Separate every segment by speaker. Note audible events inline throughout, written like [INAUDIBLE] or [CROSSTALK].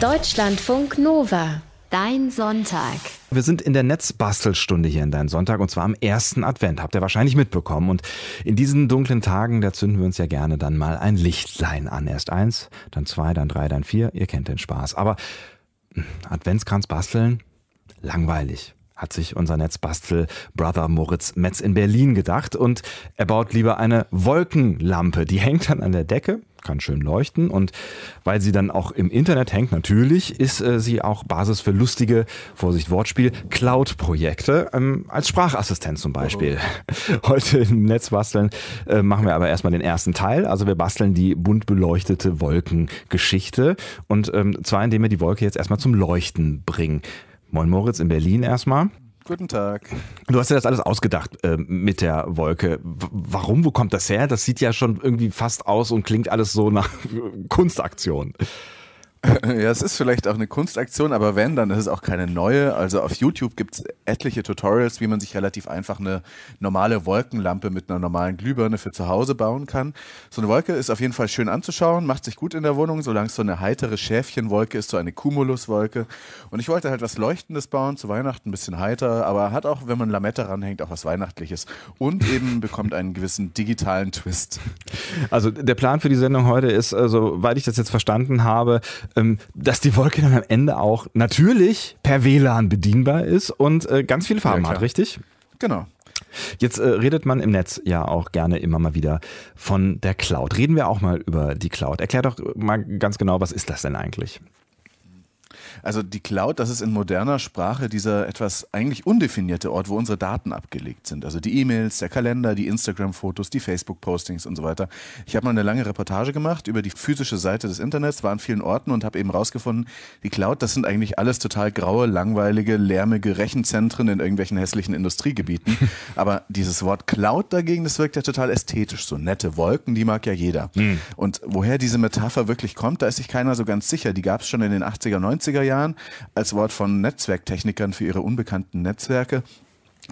Speaker 1: Deutschlandfunk Nova. Dein Sonntag.
Speaker 2: Wir sind in der Netzbastelstunde hier in Dein Sonntag und zwar am ersten Advent. Habt ihr wahrscheinlich mitbekommen. Und in diesen dunklen Tagen, da zünden wir uns ja gerne dann mal ein Lichtlein an. Erst eins, dann zwei, dann drei, dann vier. Ihr kennt den Spaß. Aber hm, Adventskranz basteln? Langweilig hat sich unser Netzbastel-Brother Moritz Metz in Berlin gedacht und er baut lieber eine Wolkenlampe. Die hängt dann an der Decke, kann schön leuchten und weil sie dann auch im Internet hängt, natürlich ist äh, sie auch Basis für lustige, Vorsicht Wortspiel, Cloud-Projekte, ähm, als Sprachassistent zum Beispiel. Oh. [LAUGHS] Heute im Netzbasteln äh, machen wir aber erstmal den ersten Teil. Also wir basteln die bunt beleuchtete Wolkengeschichte und ähm, zwar indem wir die Wolke jetzt erstmal zum Leuchten bringen. Moin Moritz in Berlin erstmal.
Speaker 3: Guten Tag.
Speaker 2: Du hast dir das alles ausgedacht äh, mit der Wolke. W warum? Wo kommt das her? Das sieht ja schon irgendwie fast aus und klingt alles so nach [LAUGHS] Kunstaktion.
Speaker 3: Ja, es ist vielleicht auch eine Kunstaktion, aber wenn, dann ist es auch keine neue. Also auf YouTube gibt es etliche Tutorials, wie man sich relativ einfach eine normale Wolkenlampe mit einer normalen Glühbirne für zu Hause bauen kann. So eine Wolke ist auf jeden Fall schön anzuschauen, macht sich gut in der Wohnung, solange es so eine heitere Schäfchenwolke ist, so eine Cumuluswolke. Und ich wollte halt was Leuchtendes bauen, zu Weihnachten ein bisschen heiter, aber hat auch, wenn man Lamette ranhängt, auch was Weihnachtliches. Und eben bekommt einen gewissen digitalen Twist.
Speaker 2: Also der Plan für die Sendung heute ist, also, soweit ich das jetzt verstanden habe, dass die Wolke dann am Ende auch natürlich per WLAN bedienbar ist und äh, ganz viele Farben ja, hat, richtig?
Speaker 3: Genau.
Speaker 2: Jetzt äh, redet man im Netz ja auch gerne immer mal wieder von der Cloud. Reden wir auch mal über die Cloud. Erklär doch mal ganz genau, was ist das denn eigentlich?
Speaker 3: Also die Cloud, das ist in moderner Sprache dieser etwas eigentlich undefinierte Ort, wo unsere Daten abgelegt sind. Also die E-Mails, der Kalender, die Instagram-Fotos, die Facebook-Postings und so weiter. Ich habe mal eine lange Reportage gemacht über die physische Seite des Internets, war an vielen Orten und habe eben rausgefunden, die Cloud, das sind eigentlich alles total graue, langweilige, lärmige Rechenzentren in irgendwelchen hässlichen Industriegebieten. [LAUGHS] Aber dieses Wort Cloud dagegen, das wirkt ja total ästhetisch. So nette Wolken, die mag ja jeder. Mhm. Und woher diese Metapher wirklich kommt, da ist sich keiner so ganz sicher. Die gab es schon in den 80er, 90er Jahren. Jahren als Wort von Netzwerktechnikern für ihre unbekannten Netzwerke.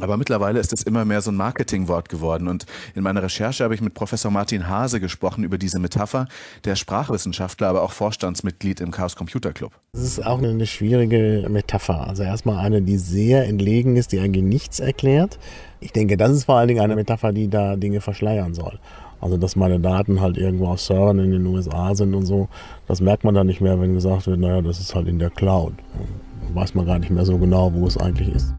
Speaker 3: Aber mittlerweile ist es immer mehr so ein Marketingwort geworden. Und in meiner Recherche habe ich mit Professor Martin Hase gesprochen über diese Metapher. Der Sprachwissenschaftler, aber auch Vorstandsmitglied im Chaos Computer Club.
Speaker 4: Das ist auch eine schwierige Metapher. Also erstmal eine, die sehr entlegen ist, die eigentlich nichts erklärt. Ich denke, das ist vor allen Dingen eine Metapher, die da Dinge verschleiern soll. Also dass meine Daten halt irgendwo auf Servern in den USA sind und so, das merkt man dann nicht mehr, wenn gesagt wird, naja, das ist halt in der Cloud. Dann weiß man gar nicht mehr so genau, wo es eigentlich ist.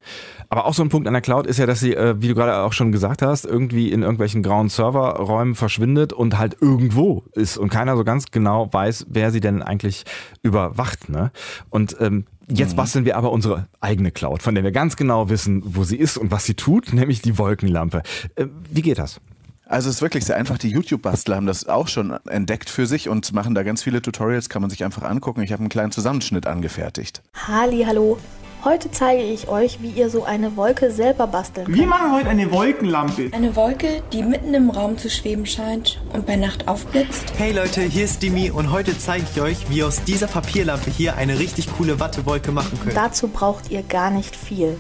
Speaker 2: Aber auch so ein Punkt an der Cloud ist ja, dass sie, äh, wie du gerade auch schon gesagt hast, irgendwie in irgendwelchen grauen Serverräumen verschwindet und halt irgendwo ist und keiner so ganz genau weiß, wer sie denn eigentlich überwacht. Ne? Und ähm, Jetzt mhm. basteln wir aber unsere eigene Cloud, von der wir ganz genau wissen, wo sie ist und was sie tut, [LAUGHS] nämlich die Wolkenlampe. Äh, wie geht das?
Speaker 3: Also es ist wirklich sehr einfach. Die YouTube-Bastler haben das auch schon entdeckt für sich und machen da ganz viele Tutorials, kann man sich einfach angucken. Ich habe einen kleinen Zusammenschnitt angefertigt.
Speaker 5: Halli, hallo. Heute zeige ich euch, wie ihr so eine Wolke selber basteln könnt.
Speaker 6: Wir machen heute eine Wolkenlampe.
Speaker 7: Eine Wolke, die mitten im Raum zu schweben scheint und bei Nacht aufblitzt.
Speaker 8: Hey Leute, hier ist Dimi und heute zeige ich euch, wie ihr aus dieser Papierlampe hier eine richtig coole Wattewolke machen könnt.
Speaker 5: Dazu braucht ihr gar nicht viel.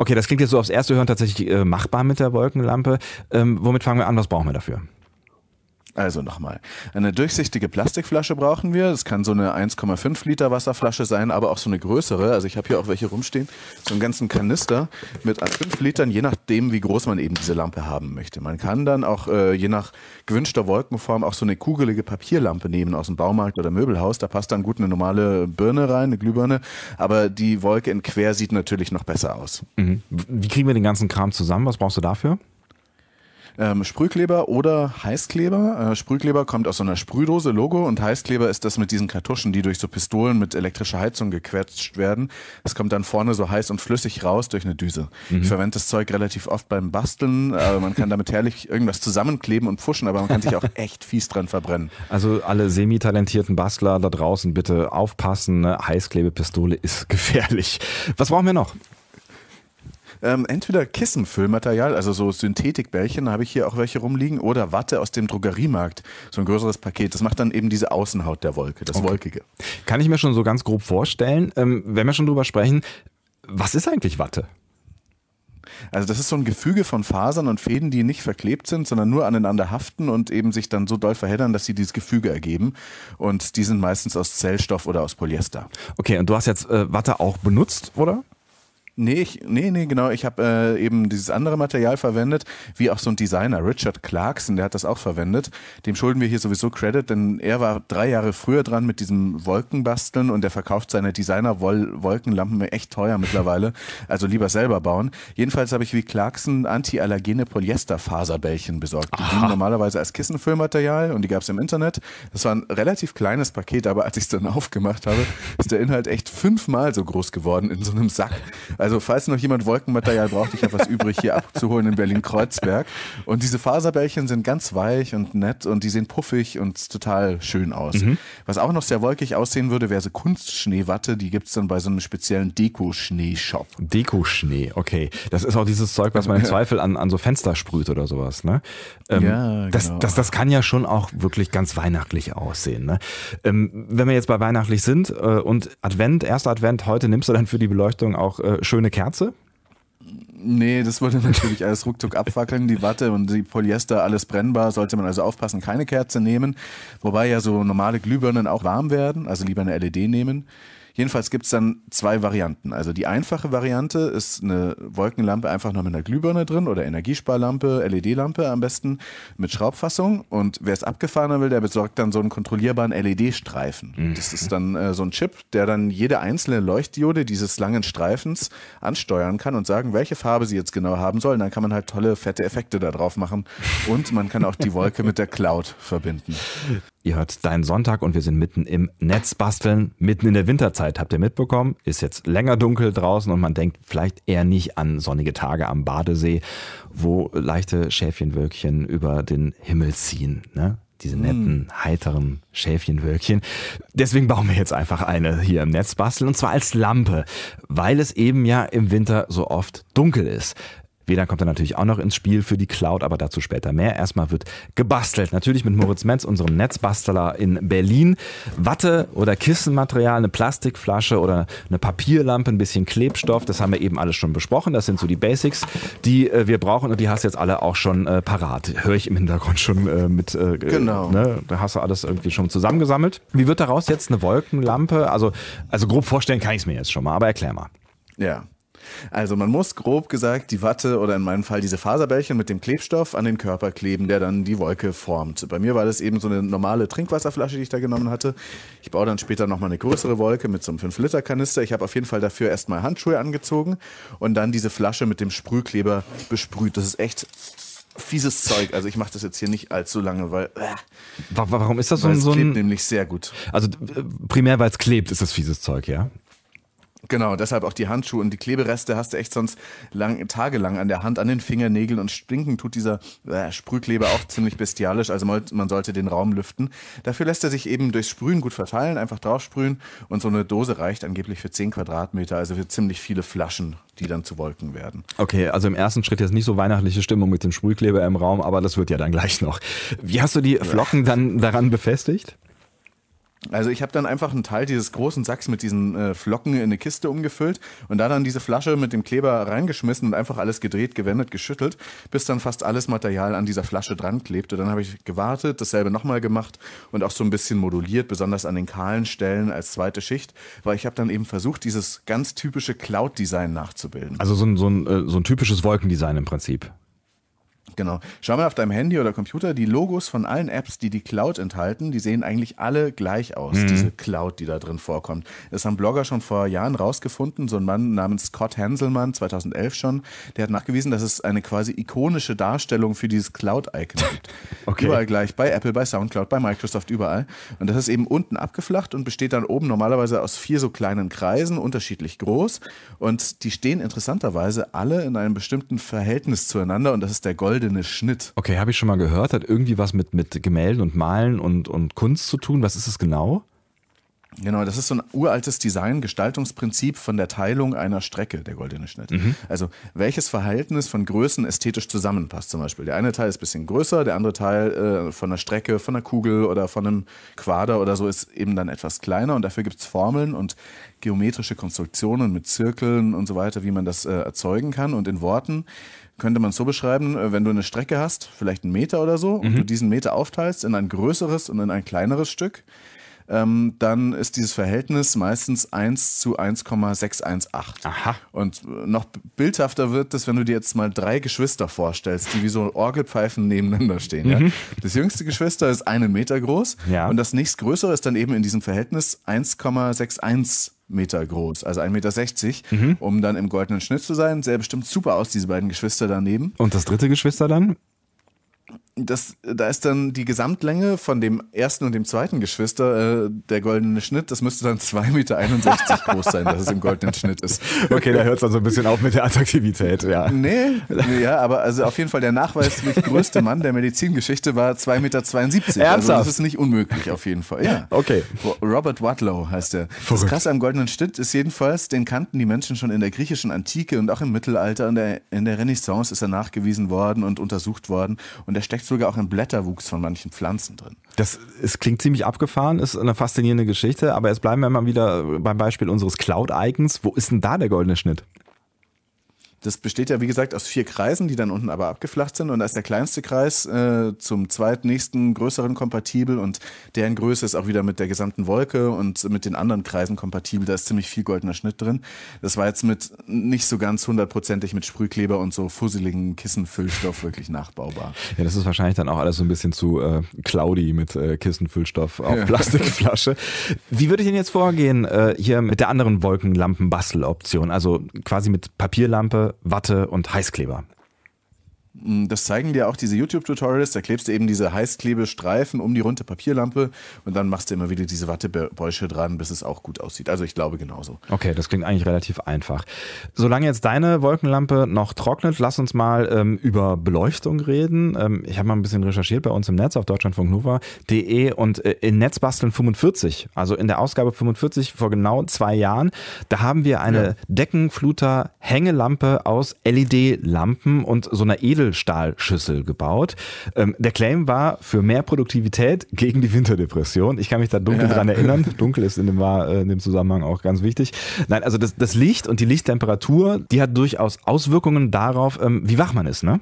Speaker 2: Okay, das klingt jetzt so aufs erste Hören tatsächlich äh, machbar mit der Wolkenlampe. Ähm, womit fangen wir an? Was brauchen wir dafür?
Speaker 3: Also nochmal. Eine durchsichtige Plastikflasche brauchen wir. Das kann so eine 1,5 Liter Wasserflasche sein, aber auch so eine größere. Also ich habe hier auch welche rumstehen. So einen ganzen Kanister mit 5 Litern, je nachdem, wie groß man eben diese Lampe haben möchte. Man kann dann auch äh, je nach gewünschter Wolkenform auch so eine kugelige Papierlampe nehmen aus dem Baumarkt oder Möbelhaus. Da passt dann gut eine normale Birne rein, eine Glühbirne. Aber die Wolke in quer sieht natürlich noch besser aus.
Speaker 2: Mhm. Wie kriegen wir den ganzen Kram zusammen? Was brauchst du dafür?
Speaker 3: Ähm, Sprühkleber oder Heißkleber. Äh, Sprühkleber kommt aus so einer Sprühdose, Logo, und Heißkleber ist das mit diesen Kartuschen, die durch so Pistolen mit elektrischer Heizung gequetscht werden. Es kommt dann vorne so heiß und flüssig raus durch eine Düse. Mhm. Ich verwende das Zeug relativ oft beim Basteln. Äh, man kann damit herrlich irgendwas zusammenkleben und pfuschen, aber man kann sich auch [LAUGHS] echt fies dran verbrennen.
Speaker 2: Also alle semi-talentierten Bastler da draußen bitte aufpassen. Ne? Heißklebepistole ist [LAUGHS] gefährlich. Was brauchen wir noch?
Speaker 3: Ähm, entweder Kissenfüllmaterial, also so Synthetikbällchen, habe ich hier auch welche rumliegen, oder Watte aus dem Drogeriemarkt, so ein größeres Paket. Das macht dann eben diese Außenhaut der Wolke, das okay. Wolkige.
Speaker 2: Kann ich mir schon so ganz grob vorstellen. Ähm, wenn wir schon drüber sprechen, was ist eigentlich Watte?
Speaker 3: Also das ist so ein Gefüge von Fasern und Fäden, die nicht verklebt sind, sondern nur aneinander haften und eben sich dann so doll verheddern, dass sie dieses Gefüge ergeben. Und die sind meistens aus Zellstoff oder aus Polyester.
Speaker 2: Okay, und du hast jetzt äh, Watte auch benutzt, oder?
Speaker 3: Nee, ich, nee, nee, genau. Ich habe äh, eben dieses andere Material verwendet, wie auch so ein Designer, Richard Clarkson, der hat das auch verwendet. Dem schulden wir hier sowieso Credit, denn er war drei Jahre früher dran mit diesem Wolkenbasteln und der verkauft seine Designer-Wolkenlampen echt teuer mittlerweile. Also lieber selber bauen. Jedenfalls habe ich wie Clarkson antiallergene Polyesterfaserbällchen besorgt. Die liegen normalerweise als Kissenfüllmaterial und die gab es im Internet. Das war ein relativ kleines Paket, aber als ich es dann [LAUGHS] aufgemacht habe, ist der Inhalt echt fünfmal so groß geworden in so einem Sack. Also falls noch jemand Wolkenmaterial braucht, ich habe was übrig hier abzuholen in Berlin-Kreuzberg. Und diese Faserbällchen sind ganz weich und nett und die sehen puffig und total schön aus. Mhm. Was auch noch sehr wolkig aussehen würde, wäre so Kunstschneewatte. Die gibt es dann bei so einem speziellen Deko-Schnee-Shop.
Speaker 2: Deko-Schnee, okay. Das ist auch dieses Zeug, was man im Zweifel an, an so Fenster sprüht oder sowas. Ne? Ähm, ja, genau. Das, das, das kann ja schon auch wirklich ganz weihnachtlich aussehen. Ne? Ähm, wenn wir jetzt bei weihnachtlich sind äh, und Advent, erster Advent, heute nimmst du dann für die Beleuchtung auch äh, schöne Kerze?
Speaker 3: Nee, das würde [LAUGHS] natürlich alles ruckzuck abfackeln. Die Watte und die Polyester, alles brennbar. Sollte man also aufpassen, keine Kerze nehmen. Wobei ja so normale Glühbirnen auch warm werden. Also lieber eine LED nehmen. Jedenfalls gibt es dann zwei Varianten. Also die einfache Variante ist eine Wolkenlampe einfach noch mit einer Glühbirne drin oder Energiesparlampe, LED-Lampe am besten mit Schraubfassung. Und wer es abgefahrener will, der besorgt dann so einen kontrollierbaren LED-Streifen. Mhm. Das ist dann äh, so ein Chip, der dann jede einzelne Leuchtdiode dieses langen Streifens ansteuern kann und sagen, welche Farbe sie jetzt genau haben soll. dann kann man halt tolle, fette Effekte da drauf machen. Und man kann auch die Wolke mit der Cloud verbinden.
Speaker 2: Ihr hört Dein Sonntag und wir sind mitten im Netz basteln, mitten in der Winterzeit. Habt ihr mitbekommen? Ist jetzt länger dunkel draußen und man denkt vielleicht eher nicht an sonnige Tage am Badesee, wo leichte Schäfchenwölkchen über den Himmel ziehen. Ne? Diese hm. netten, heiteren Schäfchenwölkchen. Deswegen bauen wir jetzt einfach eine hier im Netz basteln und zwar als Lampe, weil es eben ja im Winter so oft dunkel ist. WLAN kommt dann natürlich auch noch ins Spiel für die Cloud, aber dazu später mehr. Erstmal wird gebastelt. Natürlich mit Moritz Metz, unserem Netzbastler in Berlin. Watte oder Kissenmaterial, eine Plastikflasche oder eine Papierlampe, ein bisschen Klebstoff. Das haben wir eben alles schon besprochen. Das sind so die Basics, die äh, wir brauchen und die hast du jetzt alle auch schon äh, parat. Höre ich im Hintergrund schon äh, mit. Äh,
Speaker 3: genau.
Speaker 2: Ne? Da hast du alles irgendwie schon zusammengesammelt. Wie wird daraus jetzt eine Wolkenlampe? Also, also grob vorstellen kann ich es mir jetzt schon mal, aber erklär mal.
Speaker 3: Ja. Also man muss grob gesagt die Watte oder in meinem Fall diese Faserbällchen mit dem Klebstoff an den Körper kleben, der dann die Wolke formt. Bei mir war das eben so eine normale Trinkwasserflasche, die ich da genommen hatte. Ich baue dann später nochmal eine größere Wolke mit so einem 5-Liter-Kanister. Ich habe auf jeden Fall dafür erstmal Handschuhe angezogen und dann diese Flasche mit dem Sprühkleber besprüht. Das ist echt fieses Zeug. Also ich mache das jetzt hier nicht allzu lange, weil. Äh,
Speaker 2: Warum ist das so,
Speaker 3: weil
Speaker 2: so
Speaker 3: ein.
Speaker 2: Es
Speaker 3: klebt nämlich sehr gut.
Speaker 2: Also äh, primär, weil es klebt, ist das fieses Zeug, ja?
Speaker 3: Genau, deshalb auch die Handschuhe und die Klebereste hast du echt sonst lang, tagelang an der Hand, an den Fingernägeln und stinken tut dieser äh, Sprühkleber auch ziemlich bestialisch, also man sollte den Raum lüften. Dafür lässt er sich eben durchs Sprühen gut verteilen, einfach draufsprühen und so eine Dose reicht angeblich für 10 Quadratmeter, also für ziemlich viele Flaschen, die dann zu Wolken werden.
Speaker 2: Okay, also im ersten Schritt jetzt nicht so weihnachtliche Stimmung mit dem Sprühkleber im Raum, aber das wird ja dann gleich noch. Wie hast du die Flocken dann daran befestigt?
Speaker 3: Also ich habe dann einfach einen Teil dieses großen Sacks mit diesen äh, Flocken in eine Kiste umgefüllt und da dann diese Flasche mit dem Kleber reingeschmissen und einfach alles gedreht, gewendet, geschüttelt, bis dann fast alles Material an dieser Flasche dran klebte. Dann habe ich gewartet, dasselbe nochmal gemacht und auch so ein bisschen moduliert, besonders an den kahlen Stellen als zweite Schicht, weil ich habe dann eben versucht, dieses ganz typische Cloud-Design nachzubilden.
Speaker 2: Also so ein, so, ein, äh, so ein typisches Wolkendesign im Prinzip.
Speaker 3: Genau. Schau mal auf deinem Handy oder Computer, die Logos von allen Apps, die die Cloud enthalten, die sehen eigentlich alle gleich aus, mhm. diese Cloud, die da drin vorkommt. Das haben Blogger schon vor Jahren rausgefunden, so ein Mann namens Scott Hanselmann, 2011 schon, der hat nachgewiesen, dass es eine quasi ikonische Darstellung für dieses Cloud-Icon gibt. [LAUGHS] Okay. Überall gleich, bei Apple, bei Soundcloud, bei Microsoft, überall. Und das ist eben unten abgeflacht und besteht dann oben normalerweise aus vier so kleinen Kreisen, unterschiedlich groß. Und die stehen interessanterweise alle in einem bestimmten Verhältnis zueinander und das ist der Gold goldene Schnitt.
Speaker 2: Okay, habe ich schon mal gehört. Hat irgendwie was mit, mit Gemälden und Malen und, und Kunst zu tun. Was ist es genau?
Speaker 3: Genau, das ist so ein uraltes Design, Gestaltungsprinzip von der Teilung einer Strecke, der goldene Schnitt. Mhm. Also welches Verhältnis von Größen ästhetisch zusammenpasst zum Beispiel. Der eine Teil ist ein bisschen größer, der andere Teil äh, von der Strecke, von einer Kugel oder von einem Quader oder so ist eben dann etwas kleiner und dafür gibt es Formeln und geometrische Konstruktionen mit Zirkeln und so weiter, wie man das äh, erzeugen kann. Und in Worten könnte man es so beschreiben, äh, wenn du eine Strecke hast, vielleicht einen Meter oder so, mhm. und du diesen Meter aufteilst in ein größeres und in ein kleineres Stück, ähm, dann ist dieses Verhältnis meistens 1 zu 1,618.
Speaker 2: Aha.
Speaker 3: Und noch bildhafter wird es, wenn du dir jetzt mal drei Geschwister vorstellst, die wie so Orgelpfeifen nebeneinander stehen. Mhm. Ja? Das jüngste Geschwister ist einen Meter groß
Speaker 2: ja.
Speaker 3: und das nächstgrößere ist dann eben in diesem Verhältnis 1,61 Meter groß, also 1,60 Meter, mhm. um dann im goldenen Schnitt zu sein. Sähe bestimmt super aus, diese beiden Geschwister daneben.
Speaker 2: Und das dritte Geschwister dann?
Speaker 3: Das, da ist dann die Gesamtlänge von dem ersten und dem zweiten Geschwister äh, der goldene Schnitt. Das müsste dann 2,61 Meter groß sein, dass es im goldenen Schnitt ist.
Speaker 2: Okay, da hört es dann so ein bisschen auf mit der Attraktivität, ja.
Speaker 3: Nee, ja, aber also auf jeden Fall der nachweislich größte Mann der Medizingeschichte war 2,72 Meter.
Speaker 2: Ernsthaft?
Speaker 3: Also das ist nicht unmöglich auf jeden Fall. Ja.
Speaker 2: Okay.
Speaker 3: Robert Wadlow heißt er. Das Krasse am goldenen Schnitt ist jedenfalls, den kannten die Menschen schon in der griechischen Antike und auch im Mittelalter. In der, in der Renaissance ist er nachgewiesen worden und untersucht worden. Und er steckt sogar auch im Blätterwuchs von manchen Pflanzen drin.
Speaker 2: Das es klingt ziemlich abgefahren, ist eine faszinierende Geschichte, aber jetzt bleiben wir mal wieder beim Beispiel unseres Cloud-Icons. Wo ist denn da der goldene Schnitt?
Speaker 3: Das besteht ja, wie gesagt, aus vier Kreisen, die dann unten aber abgeflacht sind. Und da ist der kleinste Kreis äh, zum zweitnächsten größeren kompatibel und deren Größe ist auch wieder mit der gesamten Wolke und mit den anderen Kreisen kompatibel. Da ist ziemlich viel goldener Schnitt drin. Das war jetzt mit nicht so ganz hundertprozentig mit Sprühkleber und so fusseligen Kissenfüllstoff wirklich nachbaubar.
Speaker 2: Ja, das ist wahrscheinlich dann auch alles so ein bisschen zu äh, cloudy mit äh, Kissenfüllstoff auf ja. Plastikflasche. Wie würde ich denn jetzt vorgehen äh, hier mit der anderen Wolkenlampen-Basteloption? Also quasi mit Papierlampe, Watte und Heißkleber.
Speaker 3: Mm, das zeigen dir auch diese YouTube-Tutorials. Da klebst du eben diese Heißklebestreifen um die runde Papierlampe und dann machst du immer wieder diese Wattebäusche dran, bis es auch gut aussieht. Also ich glaube genauso.
Speaker 2: Okay, das klingt eigentlich relativ einfach. Solange jetzt deine Wolkenlampe noch trocknet, lass uns mal ähm, über Beleuchtung reden. Ähm, ich habe mal ein bisschen recherchiert bei uns im Netz auf deutschlandfunknova.de und äh, in Netzbasteln 45, also in der Ausgabe 45 vor genau zwei Jahren, da haben wir eine ja. Deckenfluter-Hängelampe aus LED-Lampen und so einer Edel Edelstahlschüssel gebaut. Ähm, der Claim war für mehr Produktivität gegen die Winterdepression. Ich kann mich da dunkel ja. dran erinnern. [LAUGHS] Dunkel ist in dem, war, äh, in dem Zusammenhang auch ganz wichtig. Nein, also das, das Licht und die Lichttemperatur, die hat durchaus Auswirkungen darauf, ähm, wie wach man ist, ne?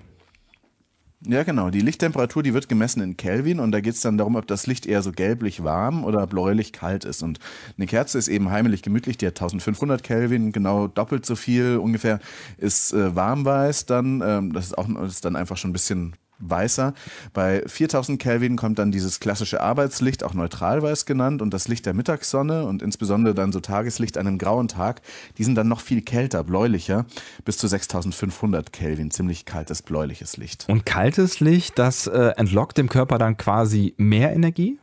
Speaker 3: Ja, genau. Die Lichttemperatur, die wird gemessen in Kelvin und da geht es dann darum, ob das Licht eher so gelblich warm oder bläulich kalt ist. Und eine Kerze ist eben heimlich gemütlich, die hat 1500 Kelvin, genau doppelt so viel ungefähr ist äh, warmweiß dann. Ähm, das ist auch ist dann einfach schon ein bisschen weißer. Bei 4000 Kelvin kommt dann dieses klassische Arbeitslicht, auch neutralweiß genannt, und das Licht der Mittagssonne und insbesondere dann so Tageslicht an einem grauen Tag, die sind dann noch viel kälter, bläulicher, bis zu 6500 Kelvin, ziemlich kaltes bläuliches Licht.
Speaker 2: Und kaltes Licht, das äh, entlockt dem Körper dann quasi mehr Energie?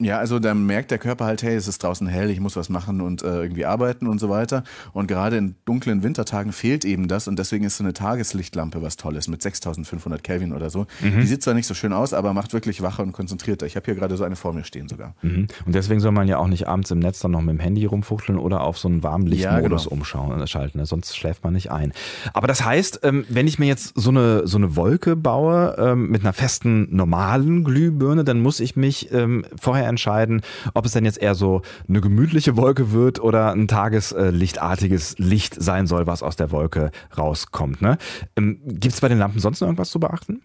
Speaker 3: Ja, also da merkt der Körper halt, hey, es ist draußen hell, ich muss was machen und äh, irgendwie arbeiten und so weiter. Und gerade in dunklen Wintertagen fehlt eben das und deswegen ist so eine Tageslichtlampe was Tolles mit 6500 Kelvin oder so. Mhm. Die sieht zwar nicht so schön aus, aber macht wirklich wacher und konzentrierter. Ich habe hier gerade so eine vor mir stehen sogar.
Speaker 2: Mhm. Und deswegen soll man ja auch nicht abends im Netz dann noch mit dem Handy rumfuchteln oder auf so einen Warmlichtmodus ja, genau. umschauen, äh, schalten, ne? sonst schläft man nicht ein. Aber das heißt, ähm, wenn ich mir jetzt so eine, so eine Wolke baue ähm, mit einer festen normalen Glühbirne, dann muss ich mich ähm, vorher entscheiden, ob es denn jetzt eher so eine gemütliche Wolke wird oder ein tageslichtartiges Licht sein soll, was aus der Wolke rauskommt. Ne? Ähm, Gibt es bei den Lampen sonst noch irgendwas zu beachten?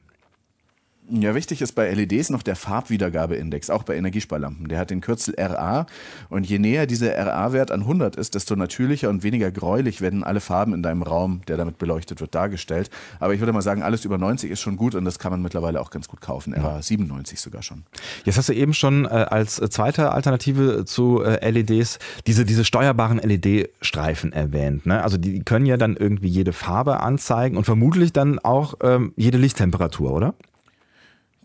Speaker 3: Ja, wichtig ist bei LEDs noch der Farbwiedergabeindex, auch bei Energiesparlampen. Der hat den Kürzel RA und je näher dieser RA-Wert an 100 ist, desto natürlicher und weniger gräulich werden alle Farben in deinem Raum, der damit beleuchtet wird, dargestellt. Aber ich würde mal sagen, alles über 90 ist schon gut und das kann man mittlerweile auch ganz gut kaufen. RA 97 sogar schon.
Speaker 2: Jetzt hast du eben schon äh, als zweite Alternative zu äh, LEDs diese, diese steuerbaren LED-Streifen erwähnt. Ne? Also die können ja dann irgendwie jede Farbe anzeigen und vermutlich dann auch ähm, jede Lichttemperatur, oder?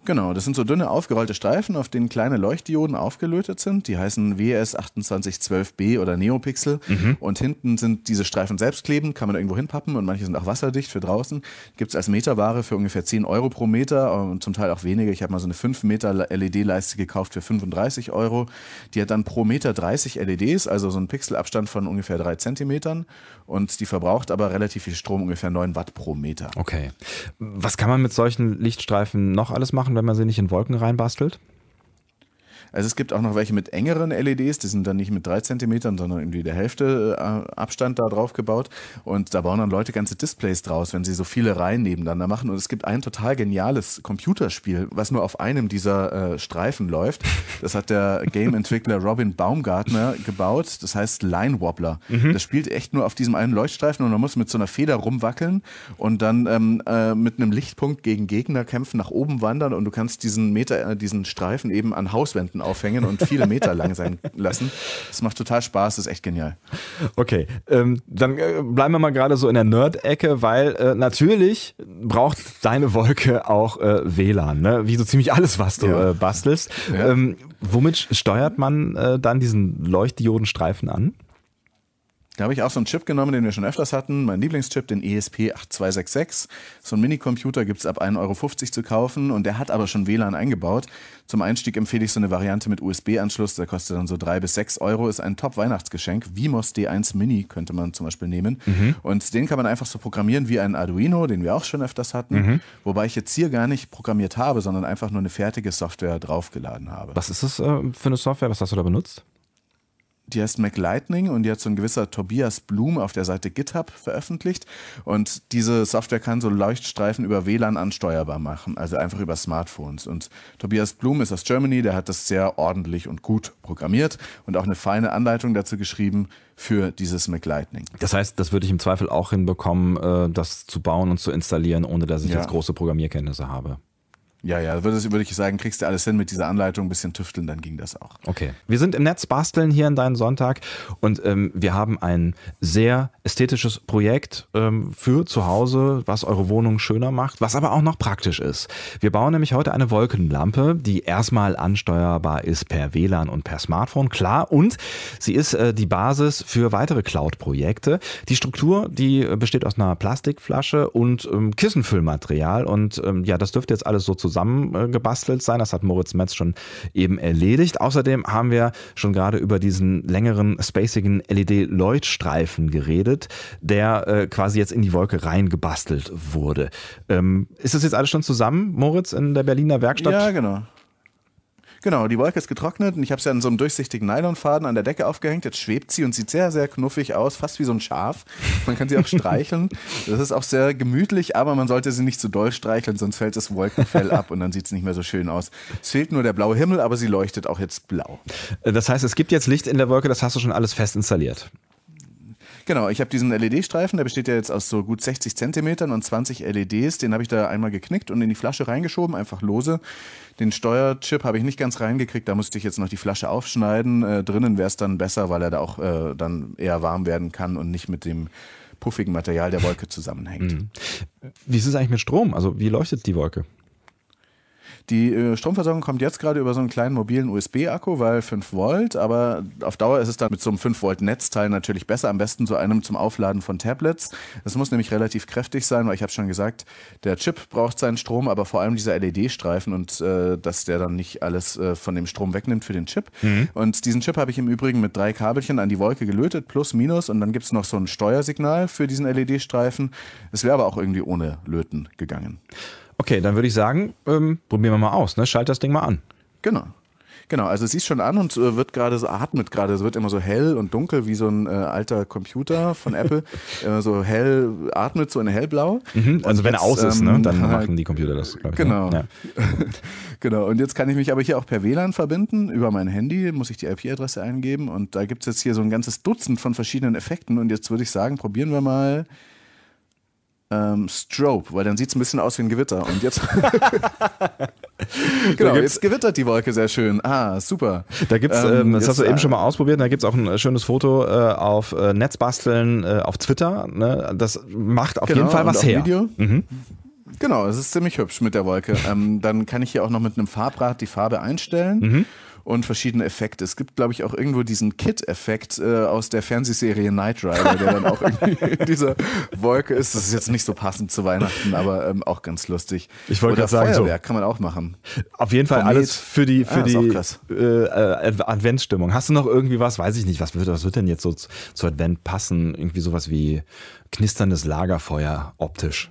Speaker 3: Genau, das sind so dünne aufgerollte Streifen, auf denen kleine Leuchtdioden aufgelötet sind. Die heißen WS2812B oder Neopixel. Mhm. Und hinten sind diese Streifen selbstklebend, kann man irgendwo hinpappen und manche sind auch wasserdicht für draußen. Gibt es als Meterware für ungefähr 10 Euro pro Meter und zum Teil auch weniger. Ich habe mal so eine 5 Meter LED-Leiste gekauft für 35 Euro. Die hat dann pro Meter 30 LEDs, also so einen Pixelabstand von ungefähr 3 Zentimetern. Und die verbraucht aber relativ viel Strom, ungefähr 9 Watt pro Meter.
Speaker 2: Okay. Was kann man mit solchen Lichtstreifen noch alles machen? Machen, wenn man sie nicht in Wolken reinbastelt?
Speaker 3: Also es gibt auch noch welche mit engeren LEDs, die sind dann nicht mit drei Zentimetern, sondern irgendwie der Hälfte äh, Abstand da drauf gebaut. Und da bauen dann Leute ganze Displays draus, wenn sie so viele Reihen nebeneinander machen. Und es gibt ein total geniales Computerspiel, was nur auf einem dieser äh, Streifen läuft. Das hat der Game-Entwickler Robin Baumgartner gebaut. Das heißt Line Wobbler. Mhm. Das spielt echt nur auf diesem einen Leuchtstreifen und man muss mit so einer Feder rumwackeln und dann ähm, äh, mit einem Lichtpunkt gegen Gegner kämpfen, nach oben wandern und du kannst diesen Meter, äh, diesen Streifen eben an Hauswänden aufhängen und viele Meter lang sein lassen. Das macht total Spaß, das ist echt genial.
Speaker 2: Okay, ähm, dann äh, bleiben wir mal gerade so in der Nerd-Ecke, weil äh, natürlich braucht deine Wolke auch äh, WLAN, ne? wie so ziemlich alles, was du ja. Äh, bastelst. Ja. Ähm, womit steuert man äh, dann diesen Leuchtdiodenstreifen an?
Speaker 3: Da habe ich auch so einen Chip genommen, den wir schon öfters hatten, mein Lieblingschip, den ESP8266. So ein Minicomputer gibt es ab 1,50 Euro zu kaufen und der hat aber schon WLAN eingebaut. Zum Einstieg empfehle ich so eine Variante mit USB-Anschluss, der kostet dann so drei bis sechs Euro, ist ein Top-Weihnachtsgeschenk. Vimos D1 Mini könnte man zum Beispiel nehmen. Mhm. Und den kann man einfach so programmieren wie ein Arduino, den wir auch schon öfters hatten. Mhm. Wobei ich jetzt hier gar nicht programmiert habe, sondern einfach nur eine fertige Software draufgeladen habe.
Speaker 2: Was ist das äh, für eine Software? Was hast du da benutzt?
Speaker 3: Die heißt MacLightning und die hat so ein gewisser Tobias Blum auf der Seite GitHub veröffentlicht. Und diese Software kann so Leuchtstreifen über WLAN ansteuerbar machen, also einfach über Smartphones. Und Tobias Blum ist aus Germany, der hat das sehr ordentlich und gut programmiert und auch eine feine Anleitung dazu geschrieben für dieses MacLightning.
Speaker 2: Das heißt, das würde ich im Zweifel auch hinbekommen, äh, das zu bauen und zu installieren, ohne dass ich ja. jetzt große Programmierkenntnisse habe.
Speaker 3: Ja, ja, würde, ich sagen, kriegst du alles hin mit dieser Anleitung, ein bisschen tüfteln, dann ging das auch.
Speaker 2: Okay. Wir sind im Netz basteln hier in deinem Sonntag und ähm, wir haben ein sehr ästhetisches Projekt ähm, für zu Hause, was eure Wohnung schöner macht, was aber auch noch praktisch ist. Wir bauen nämlich heute eine Wolkenlampe, die erstmal ansteuerbar ist per WLAN und per Smartphone, klar, und sie ist äh, die Basis für weitere Cloud-Projekte. Die Struktur, die besteht aus einer Plastikflasche und ähm, Kissenfüllmaterial und ähm, ja, das dürfte jetzt alles so zusammengebastelt sein. Das hat Moritz Metz schon eben erledigt. Außerdem haben wir schon gerade über diesen längeren, spacigen LED-Leuchtstreifen geredet, der äh, quasi jetzt in die Wolke reingebastelt wurde. Ähm, ist das jetzt alles schon zusammen, Moritz, in der Berliner Werkstatt?
Speaker 3: Ja, genau. Genau, die Wolke ist getrocknet und ich habe sie an so einem durchsichtigen Nylonfaden an der Decke aufgehängt. Jetzt schwebt sie und sieht sehr, sehr knuffig aus, fast wie so ein Schaf. Man kann sie auch [LAUGHS] streicheln. Das ist auch sehr gemütlich, aber man sollte sie nicht zu doll streicheln, sonst fällt das Wolkenfell ab und dann sieht es nicht mehr so schön aus. Es fehlt nur der blaue Himmel, aber sie leuchtet auch jetzt blau.
Speaker 2: Das heißt, es gibt jetzt Licht in der Wolke, das hast du schon alles fest installiert.
Speaker 3: Genau, ich habe diesen LED-Streifen, der besteht ja jetzt aus so gut 60 Zentimetern und 20 LEDs. Den habe ich da einmal geknickt und in die Flasche reingeschoben, einfach lose. Den Steuerchip habe ich nicht ganz reingekriegt, da musste ich jetzt noch die Flasche aufschneiden. Äh, drinnen wäre es dann besser, weil er da auch äh, dann eher warm werden kann und nicht mit dem puffigen Material der Wolke zusammenhängt. Mhm.
Speaker 2: Wie ist es eigentlich mit Strom? Also wie leuchtet die Wolke?
Speaker 3: Die äh, Stromversorgung kommt jetzt gerade über so einen kleinen mobilen USB-Akku, weil 5 Volt, aber auf Dauer ist es dann mit so einem 5 Volt Netzteil natürlich besser, am besten so einem zum Aufladen von Tablets. Das muss nämlich relativ kräftig sein, weil ich habe schon gesagt, der Chip braucht seinen Strom, aber vor allem dieser LED-Streifen und äh, dass der dann nicht alles äh, von dem Strom wegnimmt für den Chip. Mhm. Und diesen Chip habe ich im Übrigen mit drei Kabelchen an die Wolke gelötet, plus, minus, und dann gibt es noch so ein Steuersignal für diesen LED-Streifen. Es wäre aber auch irgendwie ohne Löten gegangen.
Speaker 2: Okay, dann würde ich sagen, ähm, probieren wir mal aus. Ne? Schalt das Ding mal an.
Speaker 3: Genau. Genau, also es ist schon an und äh, wird gerade so, atmet gerade, es wird immer so hell und dunkel wie so ein äh, alter Computer von [LAUGHS] Apple. äh, so hell, atmet so in hellblau.
Speaker 2: Mhm, also wenn er aus ist, ne, ähm, ne, dann [LAUGHS] machen die Computer das,
Speaker 3: ich. Genau. Ja. [LAUGHS] genau, und jetzt kann ich mich aber hier auch per WLAN verbinden. Über mein Handy muss ich die IP-Adresse eingeben und da gibt es jetzt hier so ein ganzes Dutzend von verschiedenen Effekten und jetzt würde ich sagen, probieren wir mal ähm, Strobe, weil dann sieht es ein bisschen aus wie ein Gewitter. Und jetzt. [LAUGHS] genau, jetzt gewittert die Wolke sehr schön. Ah, super.
Speaker 2: Da gibt's, ähm, ähm das hast du eben schon mal ausprobiert, da gibt es auch ein schönes Foto äh, auf äh, Netzbasteln äh, auf Twitter. Ne? Das macht auf genau, jeden Fall was her. Video. Mhm.
Speaker 3: Genau, es ist ziemlich hübsch mit der Wolke. [LAUGHS] Ähm, dann kann ich hier auch noch mit einem Farbrad die Farbe einstellen. Mhm und verschiedene Effekte. Es gibt, glaube ich, auch irgendwo diesen Kit-Effekt äh, aus der Fernsehserie Knight Rider, der dann auch irgendwie [LAUGHS] in dieser Wolke ist. Das ist jetzt nicht so passend zu Weihnachten, aber ähm, auch ganz lustig.
Speaker 2: Ich wollte gerade sagen,
Speaker 3: Feuerwerk so. kann man auch machen.
Speaker 2: Auf jeden Fall Komet. alles für die, für ah, die äh, Adventsstimmung. Hast du noch irgendwie was, weiß ich nicht, was wird, was wird denn jetzt so zu, zu Advent passen? Irgendwie sowas wie knisterndes Lagerfeuer optisch.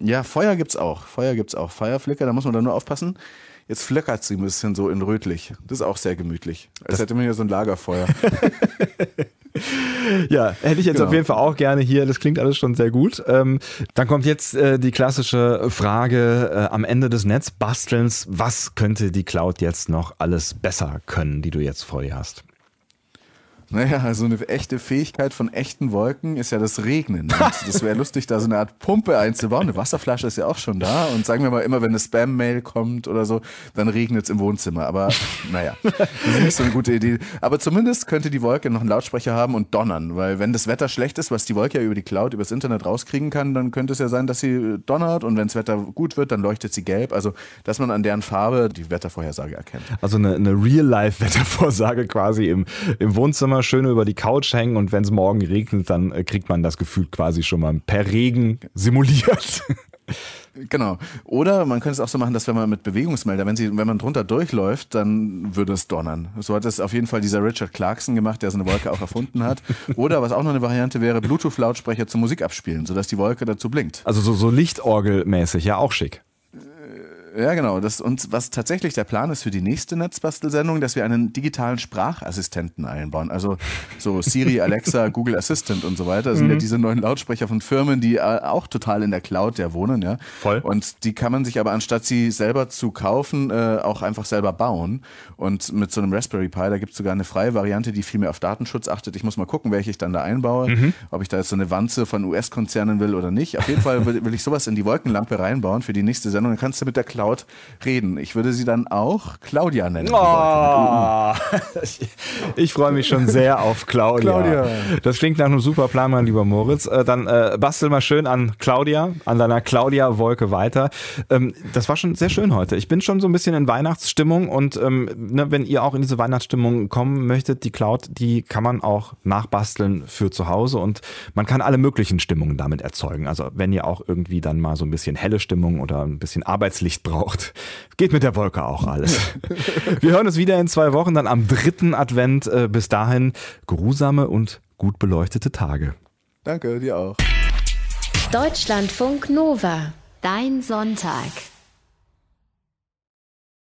Speaker 3: Ja, Feuer gibt's auch. Feuer gibt's auch. Fireflicker, da muss man dann nur aufpassen. Jetzt flackert sie ein bisschen so in rötlich. Das ist auch sehr gemütlich. Als das hätte man hier so ein Lagerfeuer. [LAUGHS]
Speaker 2: ja, hätte ich jetzt genau. auf jeden Fall auch gerne hier. Das klingt alles schon sehr gut. Ähm, dann kommt jetzt äh, die klassische Frage äh, am Ende des Netzbastelns. Was könnte die Cloud jetzt noch alles besser können, die du jetzt vor dir hast?
Speaker 3: Naja, also eine echte Fähigkeit von echten Wolken ist ja das Regnen. Und das wäre lustig, da so eine Art Pumpe einzubauen. Eine Wasserflasche ist ja auch schon da. Und sagen wir mal immer, wenn eine Spam-Mail kommt oder so, dann regnet es im Wohnzimmer. Aber naja, das ist nicht so eine gute Idee. Aber zumindest könnte die Wolke noch einen Lautsprecher haben und donnern. Weil wenn das Wetter schlecht ist, was die Wolke ja über die Cloud, übers Internet rauskriegen kann, dann könnte es ja sein, dass sie donnert. Und wenn das Wetter gut wird, dann leuchtet sie gelb. Also, dass man an deren Farbe die Wettervorhersage erkennt.
Speaker 2: Also eine, eine Real-Life-Wettervorsage quasi im, im Wohnzimmer immer schön über die Couch hängen und wenn es morgen regnet, dann äh, kriegt man das Gefühl quasi schon mal per Regen simuliert. [LAUGHS]
Speaker 3: Genau. Oder man könnte es auch so machen, dass wenn man mit Bewegungsmelder, wenn, sie, wenn man drunter durchläuft, dann würde es donnern. So hat es auf jeden Fall dieser Richard Clarkson gemacht, der so eine Wolke auch erfunden hat. [LAUGHS] Oder was auch noch eine Variante wäre, Bluetooth-Lautsprecher zur Musik abspielen, sodass die Wolke dazu blinkt.
Speaker 2: Also so, so Lichtorgelmäßig, ja auch schick.
Speaker 3: Ja, genau. Das, und was tatsächlich der Plan ist für die nächste Netzbastelsendung, dass wir einen digitalen Sprachassistenten einbauen. Also so Siri, [LAUGHS] Alexa, Google Assistant und so weiter. Das sind mhm. ja diese neuen Lautsprecher von Firmen, die äh, auch total in der Cloud ja wohnen, ja.
Speaker 2: Voll.
Speaker 3: Und die kann man sich aber anstatt sie selber zu kaufen, äh, auch einfach selber bauen. Und mit so einem Raspberry Pi, da gibt es sogar eine freie Variante, die viel mehr auf Datenschutz achtet. Ich muss mal gucken, welche ich dann da einbaue. Mhm. Ob ich da jetzt so eine Wanze von US-Konzernen will oder nicht. Auf jeden Fall will, will ich sowas in die Wolkenlampe reinbauen für die nächste Sendung. Dann kannst du mit der Cloud Cloud reden. Ich würde sie dann auch Claudia nennen.
Speaker 2: Oh. ich freue mich schon sehr auf Claudia. Claudia. Das klingt nach einem super Plan, mein lieber Moritz. Äh, dann äh, bastel mal schön an Claudia, an deiner Claudia-Wolke weiter. Ähm, das war schon sehr schön heute. Ich bin schon so ein bisschen in Weihnachtsstimmung und ähm, ne, wenn ihr auch in diese Weihnachtsstimmung kommen möchtet, die Cloud, die kann man auch nachbasteln für zu Hause und man kann alle möglichen Stimmungen damit erzeugen. Also wenn ihr auch irgendwie dann mal so ein bisschen helle Stimmung oder ein bisschen Arbeitslicht braucht, braucht. Geht mit der Wolke auch alles. Wir hören uns wieder in zwei Wochen, dann am dritten Advent. Äh, bis dahin geruhsame und gut beleuchtete Tage.
Speaker 3: Danke, dir auch.
Speaker 1: Deutschlandfunk Nova. Dein Sonntag.